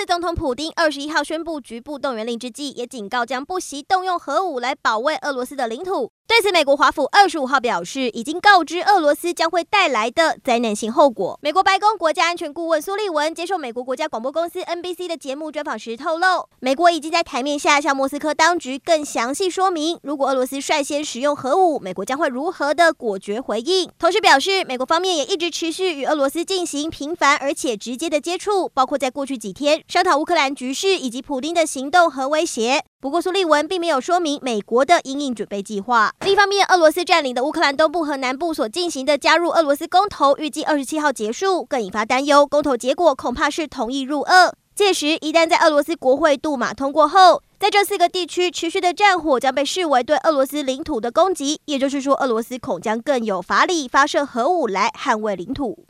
俄罗斯总统普丁二十一号宣布局部动员令之际，也警告将不惜动用核武来保卫俄罗斯的领土。对此，美国华府二十五号表示，已经告知俄罗斯将会带来的灾难性后果。美国白宫国家安全顾问苏利文接受美国国家广播公司 NBC 的节目专访时透露，美国已经在台面下向莫斯科当局更详细说明，如果俄罗斯率先使用核武，美国将会如何的果决回应。同时表示，美国方面也一直持续与俄罗斯进行频繁而且直接的接触，包括在过去几天商讨乌克兰局势以及普丁的行动和威胁。不过，苏利文并没有说明美国的因应准备计划。另一方面，俄罗斯占领的乌克兰东部和南部所进行的加入俄罗斯公投，预计二十七号结束，更引发担忧。公投结果恐怕是同意入俄。届时，一旦在俄罗斯国会杜马通过后，在这四个地区持续的战火将被视为对俄罗斯领土的攻击，也就是说，俄罗斯恐将更有法理发射核武来捍卫领土。